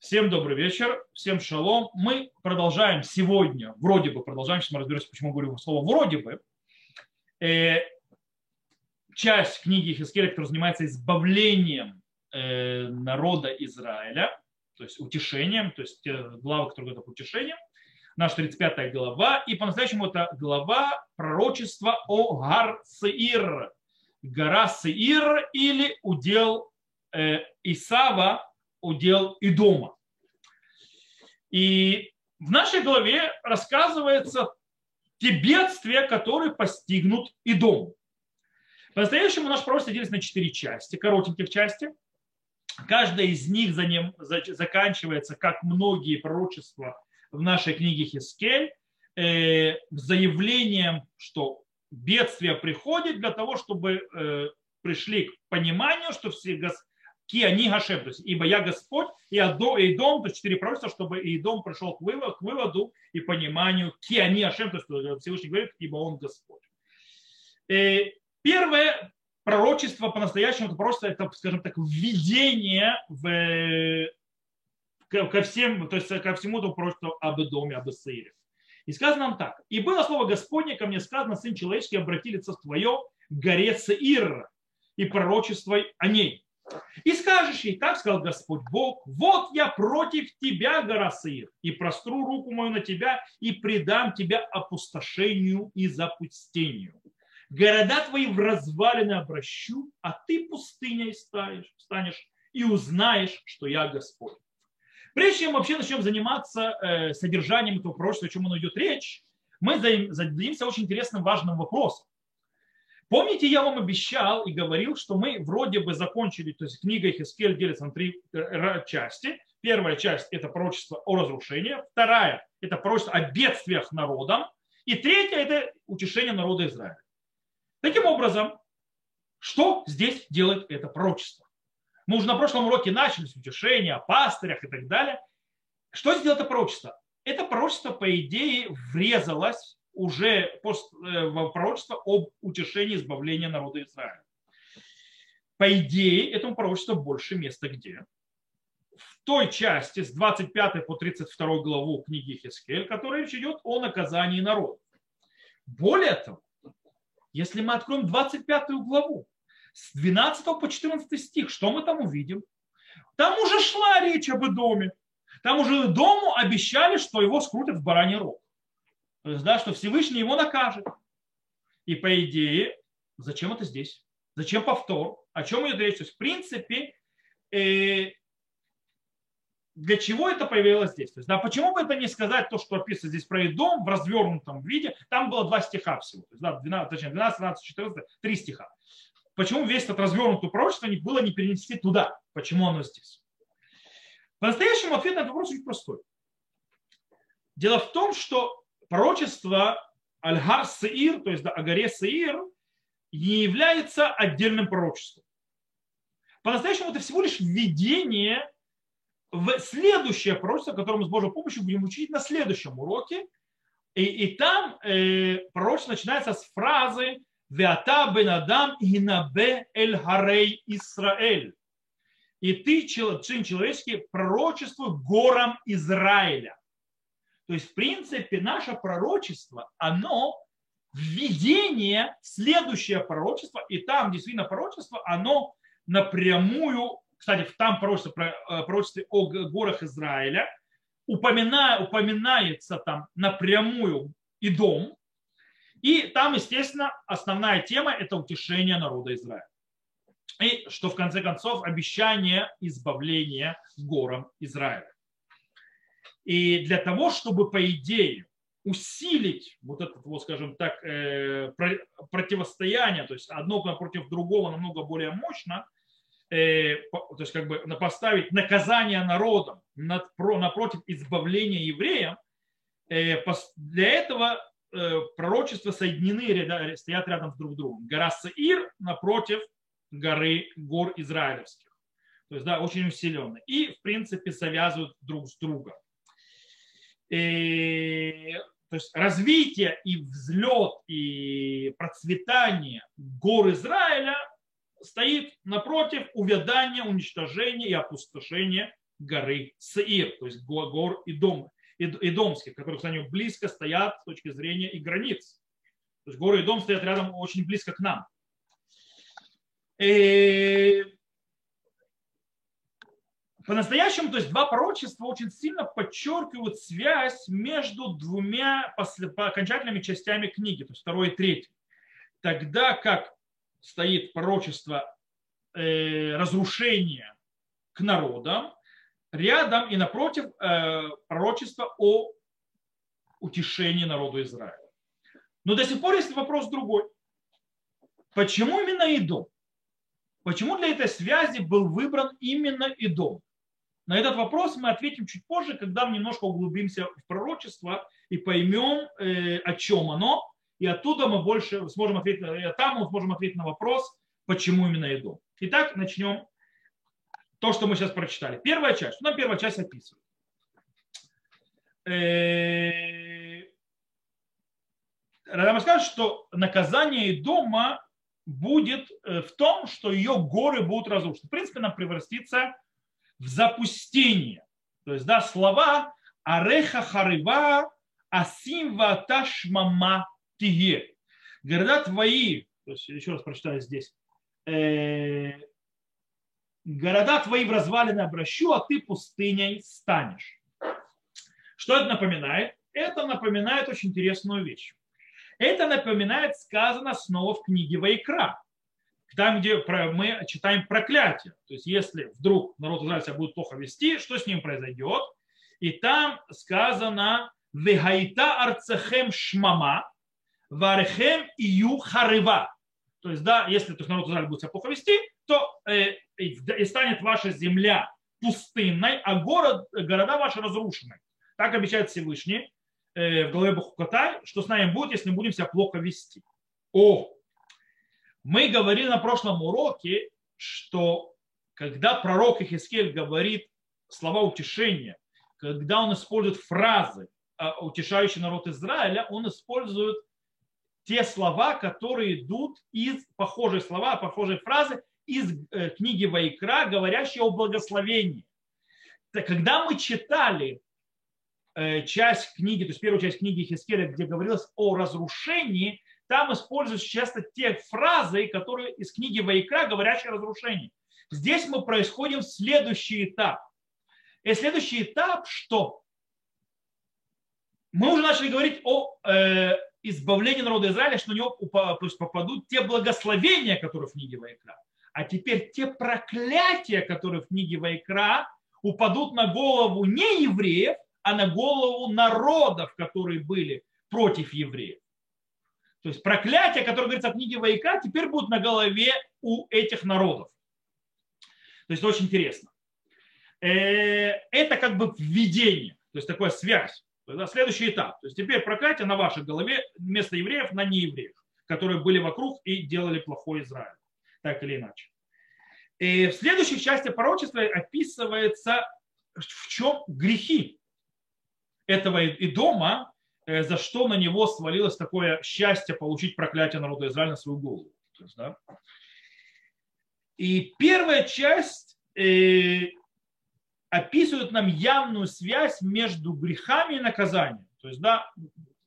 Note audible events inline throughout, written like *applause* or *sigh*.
Всем добрый вечер, всем шалом. Мы продолжаем сегодня, вроде бы продолжаем, сейчас мы разберемся, почему говорю слово вроде бы, э, часть книги Хискеля, которая занимается избавлением э, народа Израиля, то есть утешением, то есть те главы, которые говорят об утешении, наша 35 глава, и по-настоящему это глава пророчества о Гар Сеир, гора Сеир или удел э, Исава, удел и дома. И в нашей главе рассказывается те бедствия, которые постигнут и дом. По-настоящему наш пророчество делится на четыре части, коротеньких части. Каждая из них за ним заканчивается, как многие пророчества в нашей книге Хискель, э, заявлением, что бедствие приходит для того, чтобы э, пришли к пониманию, что все Ки они Гашем, то есть ибо я Господь, и Идом, то есть четыре пророчества, чтобы Идом пришел к выводу, к выводу и пониманию Ки они Гашем, то есть Всевышний говорит, ибо он Господь. И э, первое пророчество по-настоящему, это просто, это, скажем так, введение в, ко всем, то есть ко всему этому пророчеству об Идоме, об Исаире. И сказано нам так. И было слово Господне ко мне сказано, сын человеческий, обрати лицо твое, горе Саир, и пророчество о ней. И скажешь ей, так сказал Господь Бог, вот я против тебя, гора Саир, и простру руку мою на тебя, и предам тебя опустошению и запустению. Города твои в развалины обращу, а ты пустыней станешь, станешь и узнаешь, что я Господь. Прежде чем вообще начнем заниматься э, содержанием этого пророчества, о чем оно идет речь, мы зададимся очень интересным важным вопросом. Помните, я вам обещал и говорил, что мы вроде бы закончили, то есть книга Хискель делится на три э, части. Первая часть – это пророчество о разрушении. Вторая – это пророчество о бедствиях народам. И третья – это утешение народа Израиля. Таким образом, что здесь делает это пророчество? Мы уже на прошлом уроке начали с утешения, о пастырях и так далее. Что сделает это пророчество? Это пророчество, по идее, врезалось уже э, в пророчество об утешении избавления народа Израиля. По идее, этому пророчеству больше места где? В той части с 25 по 32 главу книги Хискель, которая речь идет о наказании народа. Более того, если мы откроем 25 главу, с 12 по 14 стих, что мы там увидим? Там уже шла речь об доме. Там уже дому обещали, что его скрутят в бараний рог. То есть, да, что Всевышний его накажет. И по идее, зачем это здесь? Зачем повтор? О чем идет речь? То есть, в принципе, э, для чего это появилось здесь? То есть, да, почему бы это не сказать то, что описано здесь про дом в развернутом виде? Там было два стиха всего. То есть, да, 12, точнее, 12, 12, 14, три стиха. Почему весь этот развернутый пророчество было не перенести туда? Почему оно здесь? По-настоящему ответ на этот вопрос очень простой. Дело в том, что пророчество Аль-Гар Саир, то есть да, о горе Саир, не является отдельным пророчеством. По-настоящему это всего лишь введение в следующее пророчество, которое мы с Божьей помощью будем учить на следующем уроке. И, и там э, пророчество начинается с фразы «Веата бен Адам инабе эль харей Исраэль». И ты, сын человеческий, пророчествуй горам Израиля. То есть, в принципе, наше пророчество, оно введение в следующее пророчество, и там действительно пророчество, оно напрямую, кстати, там пророчество, э, пророчество о горах Израиля, упомина, упоминается там напрямую и дом, и там, естественно, основная тема – это утешение народа Израиля. И что в конце концов обещание избавления горам Израиля. И для того, чтобы, по идее, усилить вот это, вот, скажем так, э, противостояние, то есть одно против другого намного более мощно, э, то есть как бы поставить наказание народам напротив избавления евреям, э, для этого пророчества соединены, стоят рядом друг с другом. Гора Саир напротив горы, гор израилевских. То есть, да, очень усиленные. И, в принципе, завязывают друг с другом и, то есть развитие и взлет и процветание гор Израиля стоит напротив увядания, уничтожения и опустошения горы Сеир, то есть гор и дом, идомских, которые, кстати, близко стоят с точки зрения и границ. То есть горы и дом стоят рядом очень близко к нам. И по-настоящему, то есть два пророчества очень сильно подчеркивают связь между двумя окончательными частями книги, то есть второй и третий. Тогда как стоит пророчество э, разрушения к народам, рядом и напротив э, пророчество о утешении народу Израиля. Но до сих пор есть вопрос другой. Почему именно Идом? Почему для этой связи был выбран именно Идом? На этот вопрос мы ответим чуть позже, когда мы немножко углубимся в пророчество и поймем, э, о чем оно. И оттуда мы больше сможем ответить, э, там мы сможем ответить на вопрос, почему именно Эдом. Итак, начнем то, что мы сейчас прочитали. Первая часть. Что нам первая часть описывает? Э, Радам скажет, что наказание дома будет в том, что ее горы будут разрушены. В принципе, она превратится в запустение. То есть, да, слова ареха харива асим ваташмама тие. Города твои, то есть, еще раз прочитаю здесь, э, города твои в развалины обращу, а ты пустыней станешь. Что это напоминает? Это напоминает очень интересную вещь. Это напоминает сказано снова в книге Вайкра там, где мы читаем проклятие. То есть, если вдруг народ Израиля будет плохо вести, что с ним произойдет? И там сказано «Вегайта арцехем шмама, варехем ию харива». То есть, да, если то народ Израиля будет себя плохо вести, то э, и станет ваша земля пустынной, а город, города ваши разрушены. Так обещает Всевышний э, в голове Бахукатай, что с нами будет, если мы будем себя плохо вести. О, мы говорили на прошлом уроке, что когда пророк Ихискель говорит слова утешения, когда он использует фразы, а, утешающие народ Израиля, он использует те слова, которые идут из, похожие слова, похожие фразы из э, книги Вайкра, говорящие о благословении. Когда мы читали э, часть книги, то есть первую часть книги Хискеля, где говорилось о разрушении, там используются часто те фразы, которые из книги Вайкра, говорящие о разрушении. Здесь мы происходим в следующий этап. И следующий этап что? Мы уже начали говорить о э, избавлении народа Израиля, что у него попадут те благословения, которые в книге Вайкра. А теперь те проклятия, которые в книге Вайкра, упадут на голову не евреев, а на голову народов, которые были против евреев. То есть проклятия, которые говорится в книге Вайка, теперь будут на голове у этих народов. То есть очень интересно. Э, это как бы введение, то есть такая связь. Следующий этап. То есть теперь проклятие на вашей голове вместо евреев на неевреев, которые были вокруг и делали плохой Израиль. Так или иначе. И в следующей части пророчества описывается, в чем грехи этого и дома, Э, за что на него свалилось такое счастье получить проклятие народа Израиля на свою голову. То есть, да? И первая часть э, описывает нам явную связь между грехами и наказанием. То есть, да,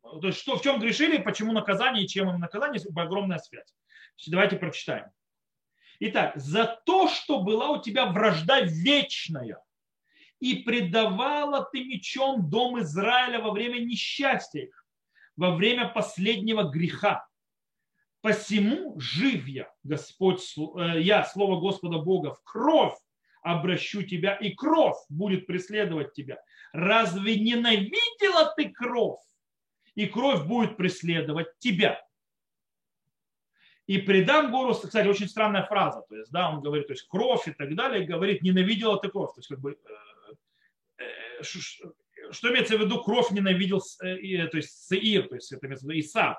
то есть что, в чем грешили, почему наказание и чем им наказание, огромная связь. Давайте прочитаем. Итак, за то, что была у тебя вражда вечная – и предавала ты мечом дом Израиля во время несчастья их, во время последнего греха. Посему жив я, Господь, э, я, Слово Господа Бога, в кровь обращу тебя, и кровь будет преследовать тебя. Разве ненавидела ты кровь? И кровь будет преследовать тебя. И предам гору, кстати, очень странная фраза, то есть, да, он говорит, то есть кровь и так далее, говорит, ненавидела ты кровь, то есть, как бы, э, что имеется в виду, кровь ненавидел, э, то есть Сеир, то есть это имеется в виду Исав.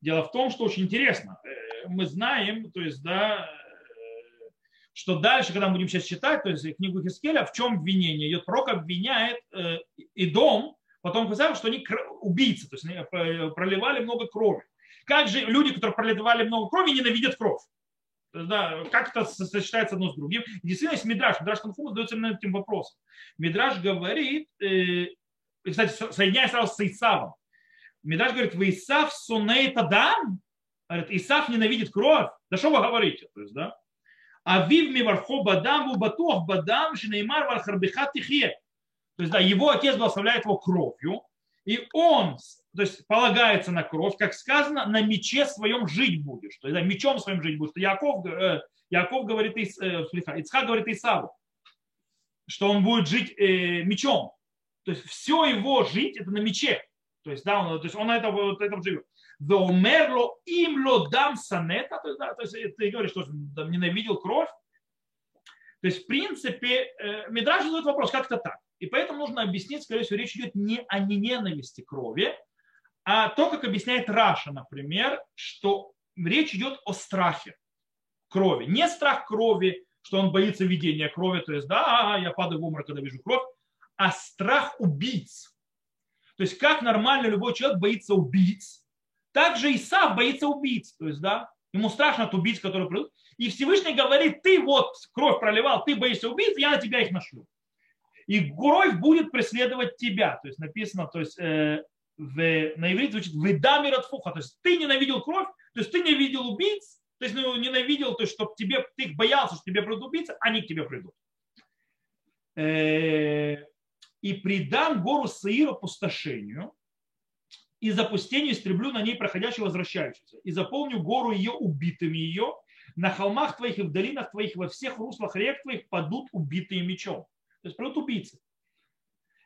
Дело в том, что очень интересно, э, мы знаем, то есть, да, э, что дальше, когда мы будем сейчас читать, то есть книгу Хискеля, в чем обвинение? Ее пророк обвиняет и дом, потом сказал, что они убийцы, то есть проливали много крови. Как же люди, которые проливали много крови, ненавидят кровь? Да, как это сочетается одно с другим. И действительно, есть Мидраш. Мидраш Танхума задается именно этим вопросом. Мидраш говорит, э, кстати, соединяя сразу с Исавом. Мидраш говорит, вы Исав сонеет Адам? Говорит, Исав ненавидит кровь. Да что вы говорите? То есть, да? А вив мивархо бадам в батух бадам шинеймар вархарбиха тихе. То есть, да, его отец благословляет его кровью, и он то есть, полагается на кровь, как сказано, на мече своем жить будешь. То есть, да, мечом своим жить будешь. Яков, э, Яков говорит, э, Ицхак говорит Исаву, что он будет жить э, мечом. То есть, все его жить это на мече. То есть, да, он, то есть он на этом, вот, этом живет. Веомерло им ло санета, то есть, да, то есть ты говоришь, что он ненавидел кровь. То есть, в принципе, э, Мидраж задает вопрос, как это так? И поэтому нужно объяснить, скорее всего, речь идет не о ненависти крови, а то, как объясняет Раша, например, что речь идет о страхе крови. Не страх крови, что он боится видения крови, то есть, да, я падаю в обморок, когда вижу кровь, а страх убийц. То есть, как нормально любой человек боится убийц, так же и Исав боится убийц. То есть, да, ему страшно от убийц, которые придут. И Всевышний говорит, ты вот кровь проливал, ты боишься убийц, я на тебя их нашлю и кровь будет преследовать тебя. То есть написано, то есть э, в, на иврите звучит «выдами фуха», то есть ты ненавидел кровь, то есть ты не видел убийц, то есть ну, ненавидел, то есть чтобы тебе, ты их боялся, что тебе придут убийцы, они к тебе придут. Э, и придам гору Саир опустошению, и запустению истреблю на ней проходящего возвращающегося, и заполню гору ее убитыми ее, на холмах твоих и в долинах твоих, во всех руслах рек твоих падут убитые мечом. То есть придут убийцы.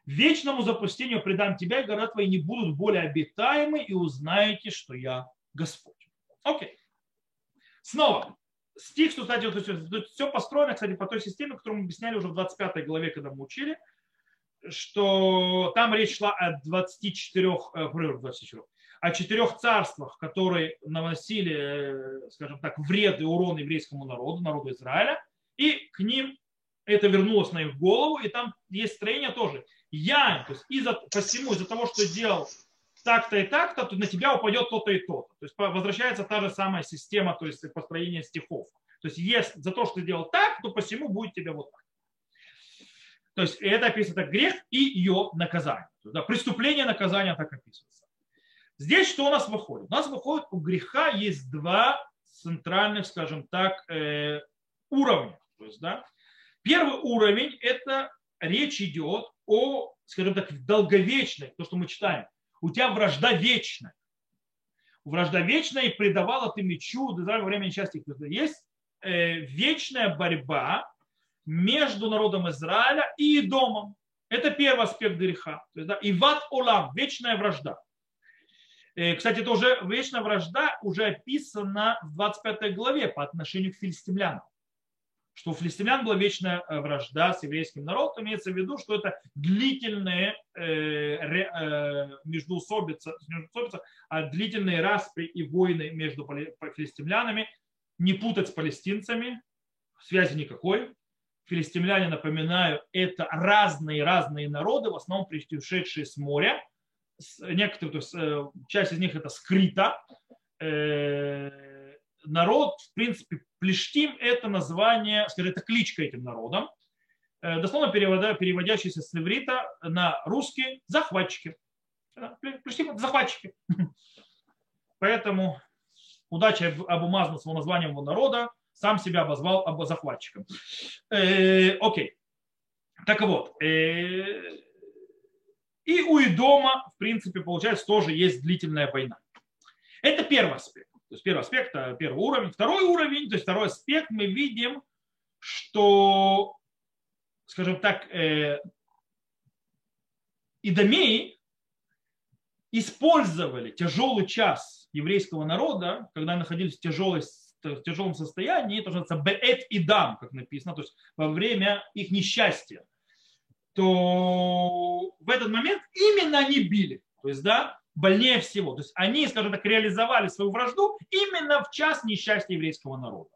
Вечному запустению предам тебя, и города твои не будут более обитаемы, и узнаете, что я Господь. Окей. Снова. Стих, что, кстати, вот, все построено, кстати, по той системе, которую мы объясняли уже в 25 главе, когда мы учили, что там речь шла о 24, 24 э, о четырех царствах, которые наносили, э, скажем так, вред и урон еврейскому народу, народу Израиля, и к ним это вернулось на их голову, и там есть строение тоже. Я, то есть из-за, посему, из-за того, что делал так-то и так-то, то на тебя упадет то-то и то-то. То есть возвращается та же самая система, то есть построение стихов. То есть если за то, что ты делал так, то посему будет тебе вот так. То есть это описывается как грех и ее наказание. Да, преступление, наказание так описывается. Здесь что у нас выходит? У нас выходит, у греха есть два центральных, скажем так, э, уровня. То есть, да, Первый уровень – это речь идет о, скажем так, долговечной, то, что мы читаем. У тебя вражда вечная. Вражда вечная и предавала ты мечу до во время несчастья. Есть э, вечная борьба между народом Израиля и домом. Это первый аспект греха. То есть, да, Иват Олам, вечная вражда. Э, кстати, это уже вечная вражда уже описана в 25 главе по отношению к филистимлянам что у филистимлян была вечная э, вражда с еврейским народом, имеется в виду, что это длительные э, э, междуусобица, междуусобица, а длительные распри и войны между филистимлянами, не путать с палестинцами, связи никакой. Филистимляне, напоминаю, это разные-разные народы, в основном пришедшие с моря. Некоторые, то есть часть из них это скрита, народ, в принципе, Плештим – это название, скажем, это кличка этим народам, э, дословно переводя, переводящийся с иврита на русский «захватчики». Плештим – захватчики. *laughs* Поэтому удача Абумазна с названием его народа сам себя обозвал захватчиком. Э, окей. Так вот. Э, и у Идома, в принципе, получается, тоже есть длительная война. Это первый аспект. То есть первый аспект, э, первый уровень. Второй уровень, то есть второй аспект, мы видим, что, скажем так, э, идомеи использовали тяжелый час еврейского народа, когда находились в, тяжелой, в тяжелом состоянии, это называется беэт и дам, как написано, то есть во время их несчастья, то в этот момент именно они били. То есть, да, больнее всего. То есть они, скажем так, реализовали свою вражду именно в час несчастья еврейского народа.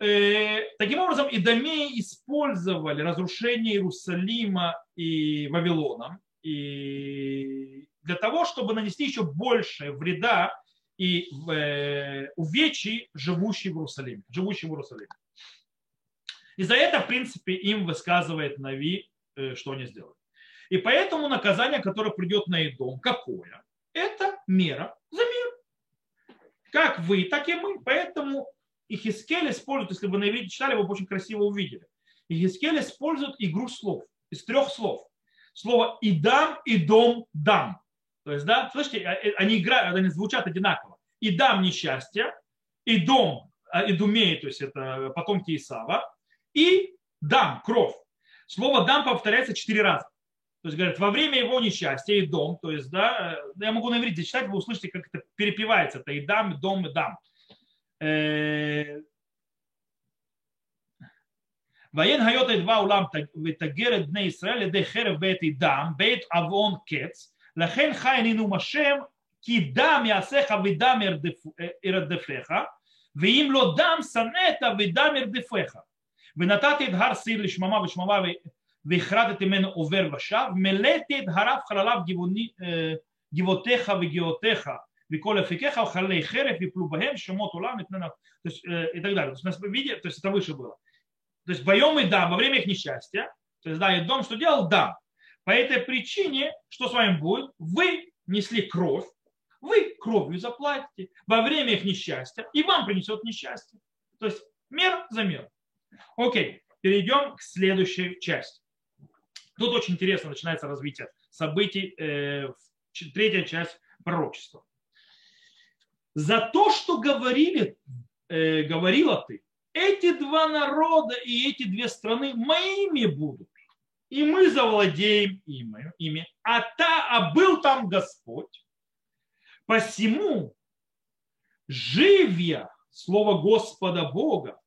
Э, таким образом, идомеи использовали разрушение Иерусалима и Вавилона и для того, чтобы нанести еще больше вреда и э, увечий, живущий в Иерусалиме. Живущий в Иерусалиме. И за это, в принципе, им высказывает Нави, э, что они сделали. И поэтому наказание, которое придет на Идом, какое? Это мера за мир. Как вы, так и мы. Поэтому Ихискель использует, если вы на иврите читали, вы бы очень красиво увидели. Ихискель использует игру слов, из трех слов. Слово «идам», «идом», «дам». То есть, да, слышите, а, э, они играют, они звучат одинаково и дам несчастье, и дом, э, и думей, то есть это э, потомки Исава, и дам, кровь. Слово дам повторяется четыре раза. То есть, говорят, во время его несчастья и дом, то есть, да, э, я могу на иврите читать, вы услышите, как это перепивается, это и дам, и дом, и дам. Воен гайота два улам ветагерет дне Исраэля де херев бет и дам, бет авон кец, лахен хайнину машем כי דם יעשיך ודם ירדפך, ואם לא דם שנאת ודם ירדפך. ונתתי את הר סיר לשממה ושממה והכרתתי ממנו עובר ושב, מלאתי את הרב חלליו גבעותיך וגאותיך וכל אפיקיך וחללי חרב יפלו בהם שמות עולם и так далее. То есть, видите, то есть это выше было. То есть боем и дам во время их несчастья. То есть да, и дом что делал? Дам. По этой причине, что с вами будет? Вы несли кровь, вы кровью заплатите во время их несчастья, и вам принесет несчастье. То есть мер за мер. Окей, перейдем к следующей части. Тут очень интересно начинается развитие событий, э, третья часть пророчества. За то, что говорили, э, говорила ты, эти два народа и эти две страны моими будут. И мы завладеем ими, ими. А, та, а был там Господь. Посему, живя слово Господа Бога,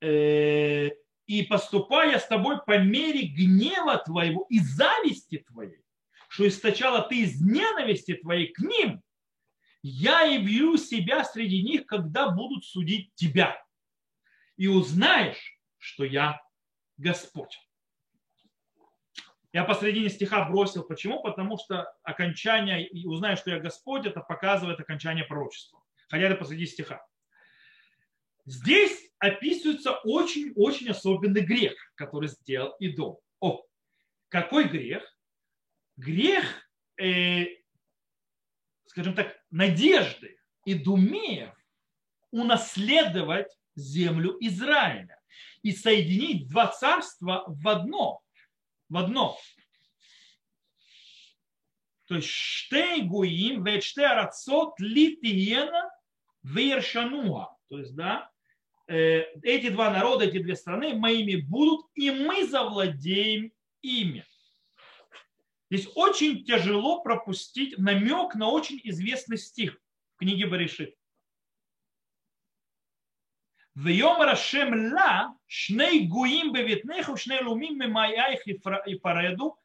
э, и поступая с тобой по мере гнева твоего и зависти твоей, что источала ты из ненависти твоей к ним, я явлю себя среди них, когда будут судить тебя. И узнаешь, что я Господь. Я посредине стиха бросил. Почему? Потому что окончание, и узнаешь, что я Господь, это показывает окончание пророчества. Хотя это посреди стиха. Здесь описывается очень-очень особенный грех, который сделал Идом. О, какой грех? Грех э, скажем так, надежды и думеев унаследовать землю Израиля и соединить два царства в одно в одно. То есть штей гуим, вейчте арацот литиена вершануа, То есть, да, э, эти два народа, эти две страны моими будут, и мы завладеем ими. Здесь очень тяжело пропустить намек на очень известный стих в книге Баришит. Вьем Рашем Ла Шней гуим бевитнеху, шней лумим мемаяих и пареду,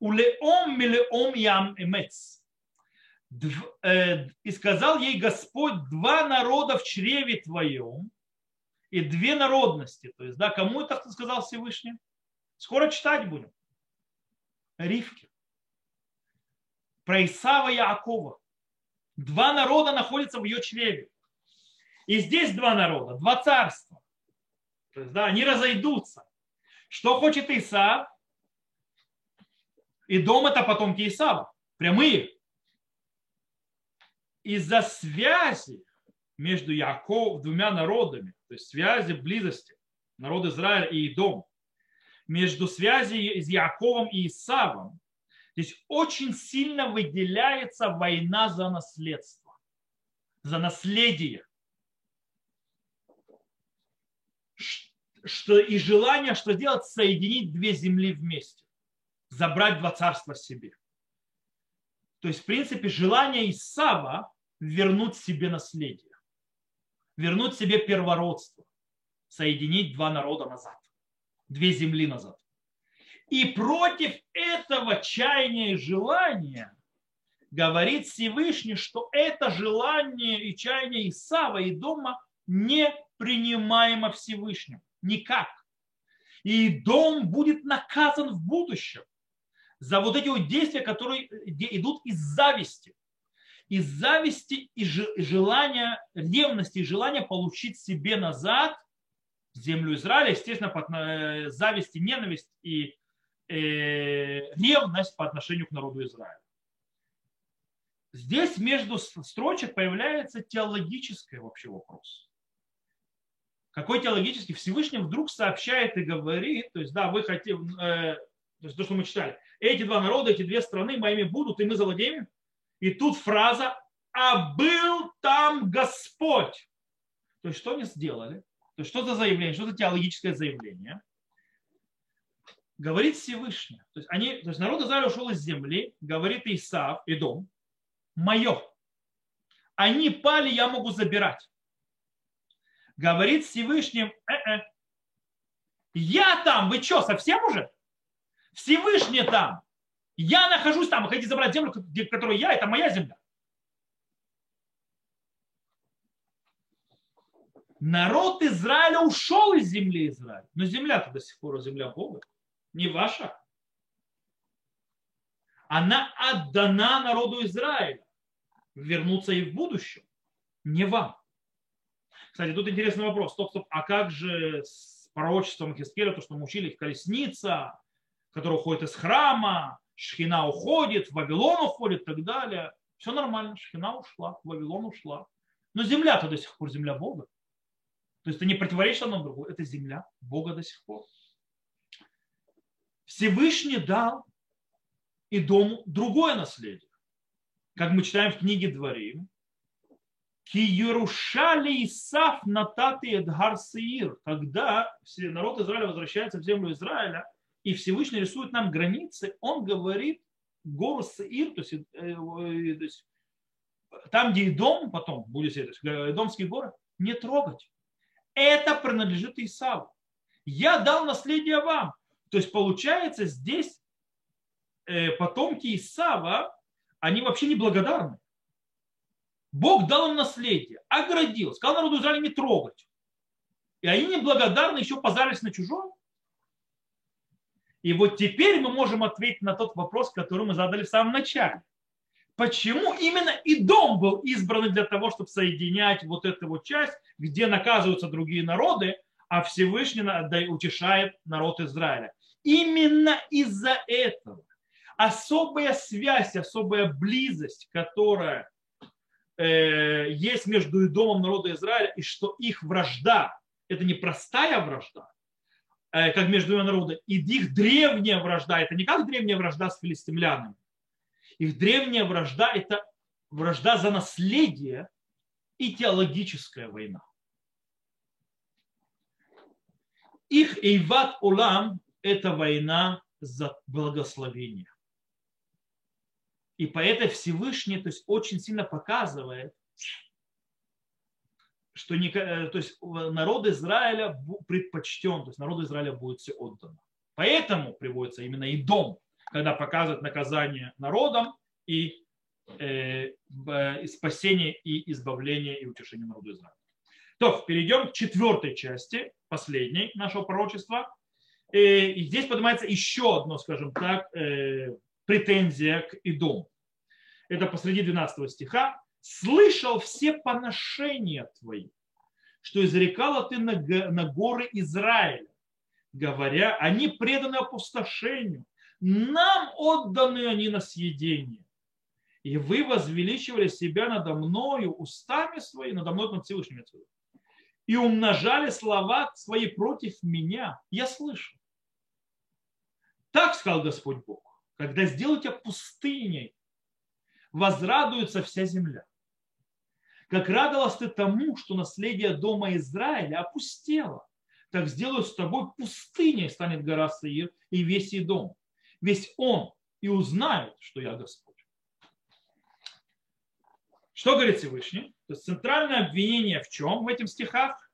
ми леом ям эмец. И сказал ей Господь, два народа в чреве твоем и две народности. То есть, да, кому это сказал Всевышний? Скоро читать будем. Ривки. Про Исава Якова. Два народа находятся в ее чреве. И здесь два народа, два царства. То есть, да, они разойдутся. Что хочет Исав? И дом это потомки Исава. Прямые. Из-за связи между Яков, двумя народами, то есть связи близости, народ Израиля и Идом, между связью с Яковом и Исавом, здесь очень сильно выделяется война за наследство, за наследие. Что, и желание, что делать, соединить две земли вместе, забрать два царства себе. То есть, в принципе, желание Исава вернуть себе наследие, вернуть себе первородство, соединить два народа назад две земли назад. И против этого чаяния и желания говорит Всевышний, что это желание и чаяние Исава и дома не принимаемо Всевышним. Никак. И дом будет наказан в будущем за вот эти вот действия, которые идут из зависти. из зависти и желания, ревности и желания получить себе назад землю Израиля, естественно, под э, зависть и ненависть и э, ревность по отношению к народу Израиля. Здесь между строчек появляется теологический вообще вопрос. Какой теологический? Всевышний вдруг сообщает и говорит, то есть, да, вы хотите, э, то есть то, что мы читали, эти два народа, эти две страны моими будут, и мы завладеем. И тут фраза «А был там Господь». То есть что они сделали? То есть что за заявление, что за теологическое заявление? Говорит Всевышний. То есть, они, то есть народ Израиля ушел из земли, говорит Исав, и дом, мое. Они пали, я могу забирать. Говорит Всевышним, э-э. я там, вы что, совсем уже? Всевышний там. Я нахожусь там, вы хотите забрать землю, которую я, это моя земля. Народ Израиля ушел из земли Израиля. Но земля-то до сих пор земля Бога. Не ваша. Она отдана народу Израиля. Вернуться и в будущем. Не вам. Кстати, тут интересный вопрос. Стоп, стоп. А как же с пророчеством Хискеля, то, что мы учили, колесница, которая уходит из храма, Шхина уходит, Вавилон уходит и так далее. Все нормально, Шхина ушла, Вавилон ушла. Но земля-то до сих пор земля Бога. То есть это не противоречит одному другому, это земля Бога до сих пор. Всевышний дал и дому другое наследие. Как мы читаем в книге Дворим, Ки Ярушали Исаф Нататы Эдгар Сеир, когда народ Израиля возвращается в землю Израиля, и Всевышний рисует нам границы, он говорит гору Сеир, э, э, то есть там, где и дом потом будет сидеть, домские горы, не трогать это принадлежит Исаву. Я дал наследие вам. То есть получается здесь э, потомки Исава, они вообще не благодарны. Бог дал им наследие, оградил, сказал народу Израиля не трогать. И они неблагодарны, еще позарились на чужое. И вот теперь мы можем ответить на тот вопрос, который мы задали в самом начале почему именно и дом был избран для того, чтобы соединять вот эту вот часть, где наказываются другие народы, а Всевышний утешает народ Израиля. Именно из-за этого особая связь, особая близость, которая э, есть между домом народа Израиля, и что их вражда, это не простая вражда, э, как между двумя народами, и их древняя вражда, это не как древняя вражда с филистимлянами, их древняя вражда – это вражда за наследие и теологическая война. Их Эйват Улам – это война за благословение. И по этой Всевышний то есть, очень сильно показывает, что не, э, то есть, народ Израиля предпочтен, то есть народ Израиля будет все отдано. Поэтому приводится именно и дом когда показывает наказание народам и э, спасение и избавление и утешение народу Израиля. То, перейдем к четвертой части, последней нашего пророчества. Э, и здесь поднимается еще одно, скажем так, э, претензия к Идому. Это посреди 12 стиха. «Слышал все поношения твои, что изрекала ты на, горы Израиля, говоря, они преданы опустошению, нам отданы они на съедение. И вы возвеличивали себя надо мною устами свои, надо мной над Всевышним и умножали слова свои против меня. Я слышу. Так сказал Господь Бог. Когда сделаете пустыней, возрадуется вся земля. Как радовалась ты тому, что наследие дома Израиля опустело, так сделаю с тобой пустыней станет гора Саир и весь и дом весь он и узнает, что я Господь. Что говорит Всевышний? То есть центральное обвинение в чем в этих стихах?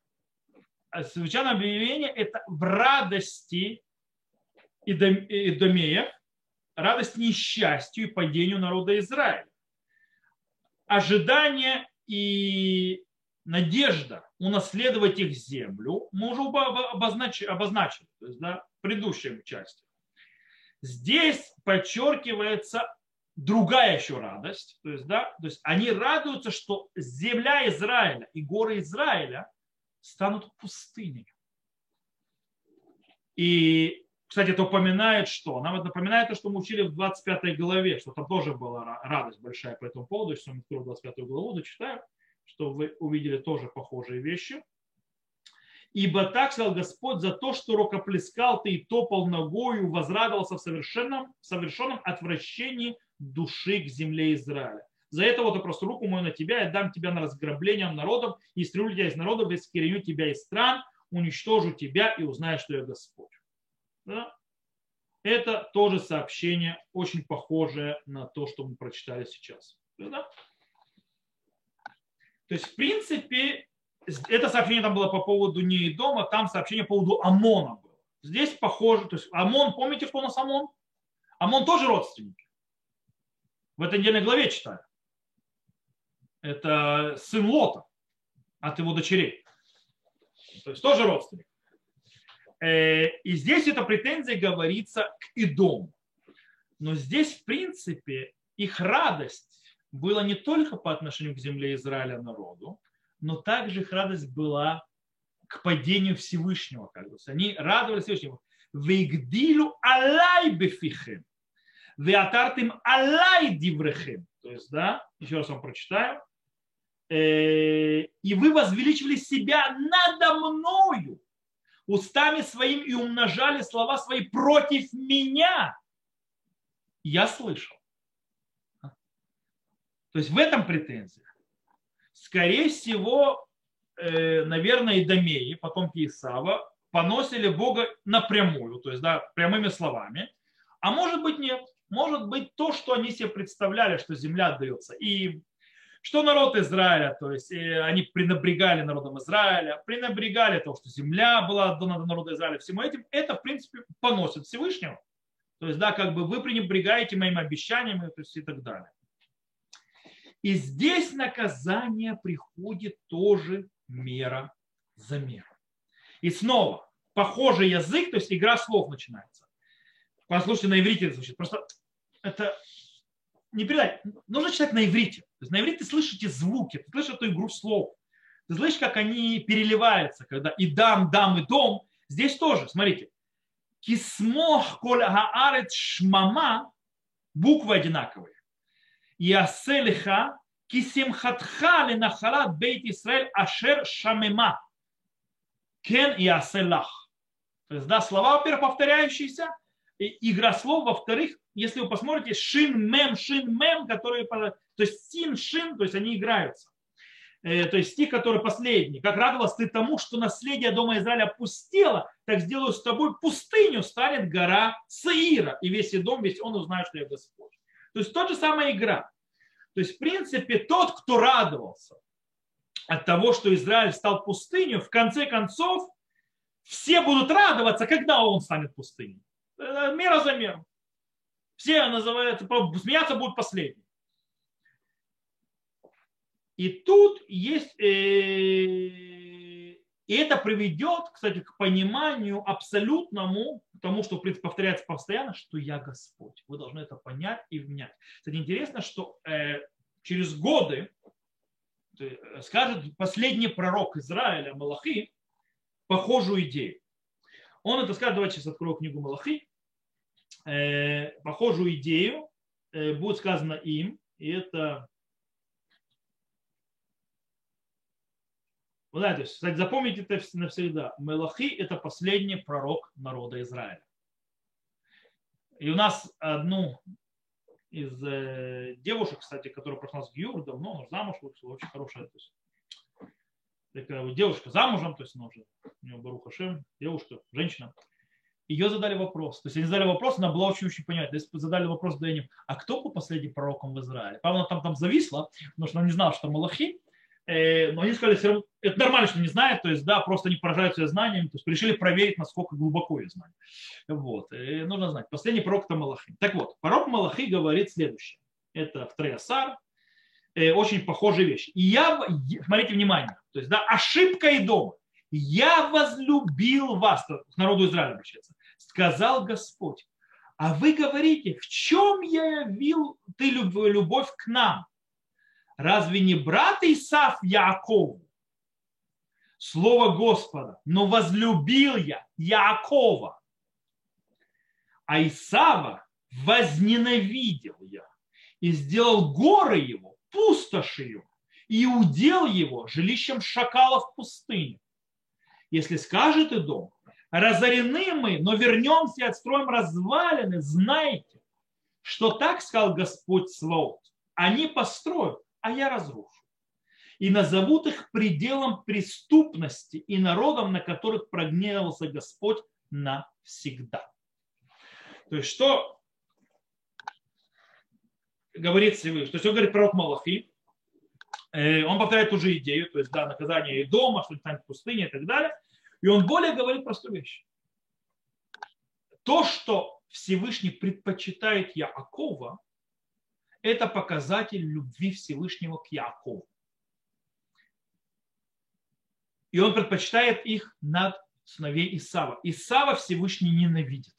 Центральное обвинение – это в радости и радости несчастью и падению народа Израиля. Ожидание и надежда унаследовать их землю мы уже обозначили, обозначили то есть, да, в части. Здесь подчеркивается другая еще радость. То есть, да, то есть они радуются, что земля Израиля и горы Израиля станут пустыней. И, кстати, это упоминает что? Нам это напоминает то, что мы учили в 25 главе, что там тоже была радость большая по этому поводу. Если мы откроем 25 главу, зачитаем, что вы увидели тоже похожие вещи. Ибо так сказал Господь за то, что рукоплескал ты и топал ногою, возрадовался в совершенном, в совершенном отвращении души к земле Израиля. За это вот я просто руку мою на тебя, я дам тебя на разграбление народов, и истрелю тебя из народов, и скореню тебя из стран, уничтожу тебя и узнаю, что я Господь. Да? Это тоже сообщение, очень похожее на то, что мы прочитали сейчас. Да? То есть, в принципе, это сообщение там было по поводу не дома, там сообщение по поводу ОМОНа было. Здесь похоже, то есть ОМОН, помните, кто у нас ОМОН? ОМОН тоже родственники. В этой недельной главе читаю. Это сын Лота от его дочерей. То есть тоже родственник. Э, и здесь эта претензия говорится к Идому. Но здесь, в принципе, их радость была не только по отношению к земле Израиля народу, но также их радость была к падению Всевышнего. Как бы. Они радовались Всевышнему. Вегдилу алай бефихем. Веатартим алай диврехем. То есть, да, еще раз вам прочитаю. Э, и вы возвеличивали себя надо мною устами своим и умножали слова свои против меня. Я слышал. То есть в этом претензия скорее всего, э, наверное, и Домеи, потомки Исава, поносили Бога напрямую, то есть да, прямыми словами. А может быть нет. Может быть то, что они себе представляли, что земля отдается им, что народ Израиля, то есть э, они пренебрегали народом Израиля, пренебрегали то, что земля была отдана народу Израиля, всему этим, это, в принципе, поносит Всевышнего. То есть, да, как бы вы пренебрегаете моими обещаниями то есть, и так далее. И здесь наказание приходит тоже мера за меру. И снова, похожий язык, то есть игра слов начинается. Послушайте, на иврите это звучит. Просто это не передать. Нужно читать на иврите. То есть на иврите слышите звуки, ты слышишь эту игру слов. Ты слышишь, как они переливаются, когда и дам, дам, и дом. Здесь тоже, смотрите. Кисмох коль гаарет шмама, буквы одинаковые. Яселиха кисимхатха ленахалат бейт Исраэль ашер шамема. Кен и аселах. То есть, да, слова, во-первых, повторяющиеся, игра слов, во-вторых, если вы посмотрите, шин, мем, шин, мем, которые, то есть син, шин, то есть они играются. Э, то есть стих, который последний. Как радовался ты тому, что наследие дома Израиля опустело, так сделаю с тобой пустыню, станет гора Саира. И весь дом, весь он узнает, что я Господь. То есть тот же самая игра. То есть, в принципе, тот, кто радовался от того, что Израиль стал пустынью, в конце концов, все будут радоваться, когда он станет пустыней. Э, мера за меру. Все называют, смеяться будут последние. И тут есть, э, и это приведет, кстати, к пониманию абсолютному тому, что, повторяется постоянно, что я Господь. Вы должны это понять и внять. Кстати, интересно, что э, через годы скажет последний пророк Израиля, Малахи, похожую идею. Он это скажет, давайте сейчас открою книгу Малахи, э, похожую идею, э, будет сказано им, и это Вы знаете, кстати, запомните это навсегда. Мелахи – это последний пророк народа Израиля. И у нас одну из э, девушек, кстати, которая прошла с Гюр давно, она замуж вышла, очень хорошая. То есть, девушка замужем, то есть она уже, у нее Баруха Шем, девушка, женщина. Ее задали вопрос. То есть они задали вопрос, она была очень-очень понятна. Если задали вопрос Дэним, а кто был последним пророком в Израиле? Правда, там, там зависла, потому что она не знала, что Малахи, Э, но они сказали, все равно, это нормально, что не знают, то есть, да, просто они поражаются знаниями, то есть решили проверить, насколько глубоко я знаю. Вот, и нужно знать. Последний пророк это Малахи. Так вот, пророк Малахи говорит следующее. Это в Треясар, э, очень похожая вещь. И я, смотрите внимание, то есть, да, ошибка и дома. Я возлюбил вас, к народу Израиля обращается, сказал Господь, А вы говорите, в чем я явил ты любовь к нам? Разве не брат Исав Якову? Слово Господа. Но возлюбил я Якова. А Исава возненавидел я и сделал горы его пустошью и удел его жилищем шакалов в пустыне. Если скажет и дом, разорены мы, но вернемся и отстроим развалины, знайте, что так сказал Господь Сваот. Они построят, а я разрушу. И назовут их пределом преступности и народом, на которых прогневался Господь навсегда. То есть что говорит Всевышний? То есть он говорит пророк Малахи, э, он повторяет ту же идею, то есть да, наказание и дома, что станет пустыня и так далее. И он более говорит простую вещь. То, что Всевышний предпочитает Яакова, это показатель любви Всевышнего к Яакову. И он предпочитает их над сыновей Исава. Исава Всевышний ненавидит.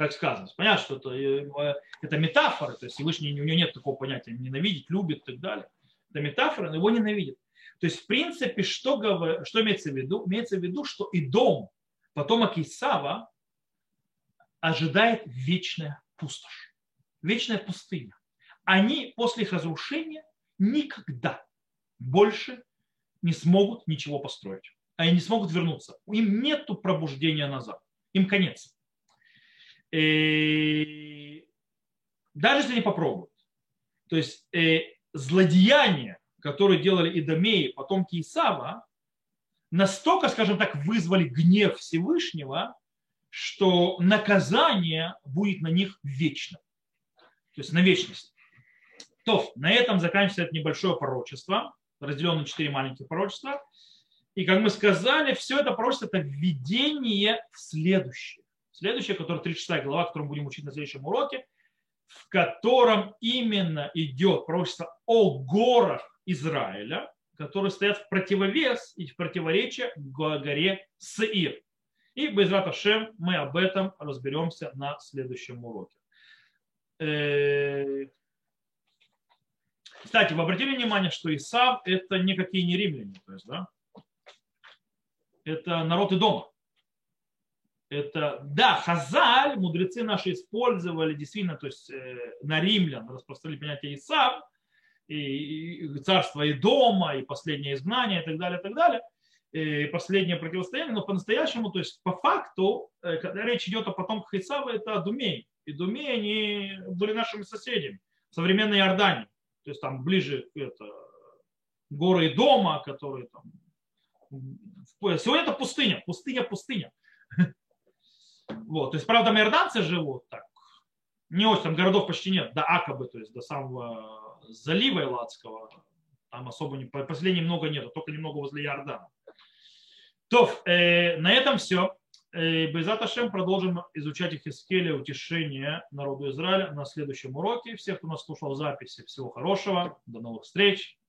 Так сказано. Понятно, что это, э, это метафора, то есть Всевышний, у него нет такого понятия ненавидеть, любит и так далее. Это метафора, но его ненавидит. То есть, в принципе, что, что имеется в виду? Имеется в виду, что и дом, потомок Исава, ожидает вечная пустошь, вечная пустыня. Они после их разрушения никогда больше не смогут ничего построить. Они не смогут вернуться. Им нет пробуждения назад. Им конец. И даже если они попробуют. То есть э, злодеяние которые делали Идомеи, потомки Исава, настолько, скажем так, вызвали гнев Всевышнего, что наказание будет на них вечно. То есть на вечность. То, на этом заканчивается это небольшое пророчество, разделенное на четыре маленьких пророчества. И, как мы сказали, все это пророчество – это введение в следующее. Следующее, которое 36 глава, которую мы будем учить на следующем уроке, в котором именно идет пророчество о горах Израиля, которые стоят в противовес и в противоречие горе Сеир. И без Раташем мы об этом разберемся на следующем уроке. Э, кстати, вы обратили внимание, что Исав это никакие не римляне, то есть, да? это народ и дома. Это, да, Хазаль, мудрецы наши использовали действительно, то есть э, на римлян распространили понятие Исав, и, и царство и дома, и последнее изгнание, и так далее, и так далее, и последнее противостояние, но по-настоящему, то есть по факту, э, когда речь идет о потомках Исава, это Думей. И Думей, они были нашими соседями, современной Иордании. То есть там ближе это, горы дома, которые там... Сегодня это пустыня, пустыня, пустыня. Вот. То есть, правда, иорданцы живут так. Не очень, там городов почти нет, до Акабы, то есть до самого залива Эладского, там особо не, последней много нет, только немного возле Иордана. То, э, на этом все. Э, Безат Ашем продолжим изучать Ихискеля утешение народу Израиля на следующем уроке. Всех, кто нас слушал записи, всего хорошего. До новых встреч.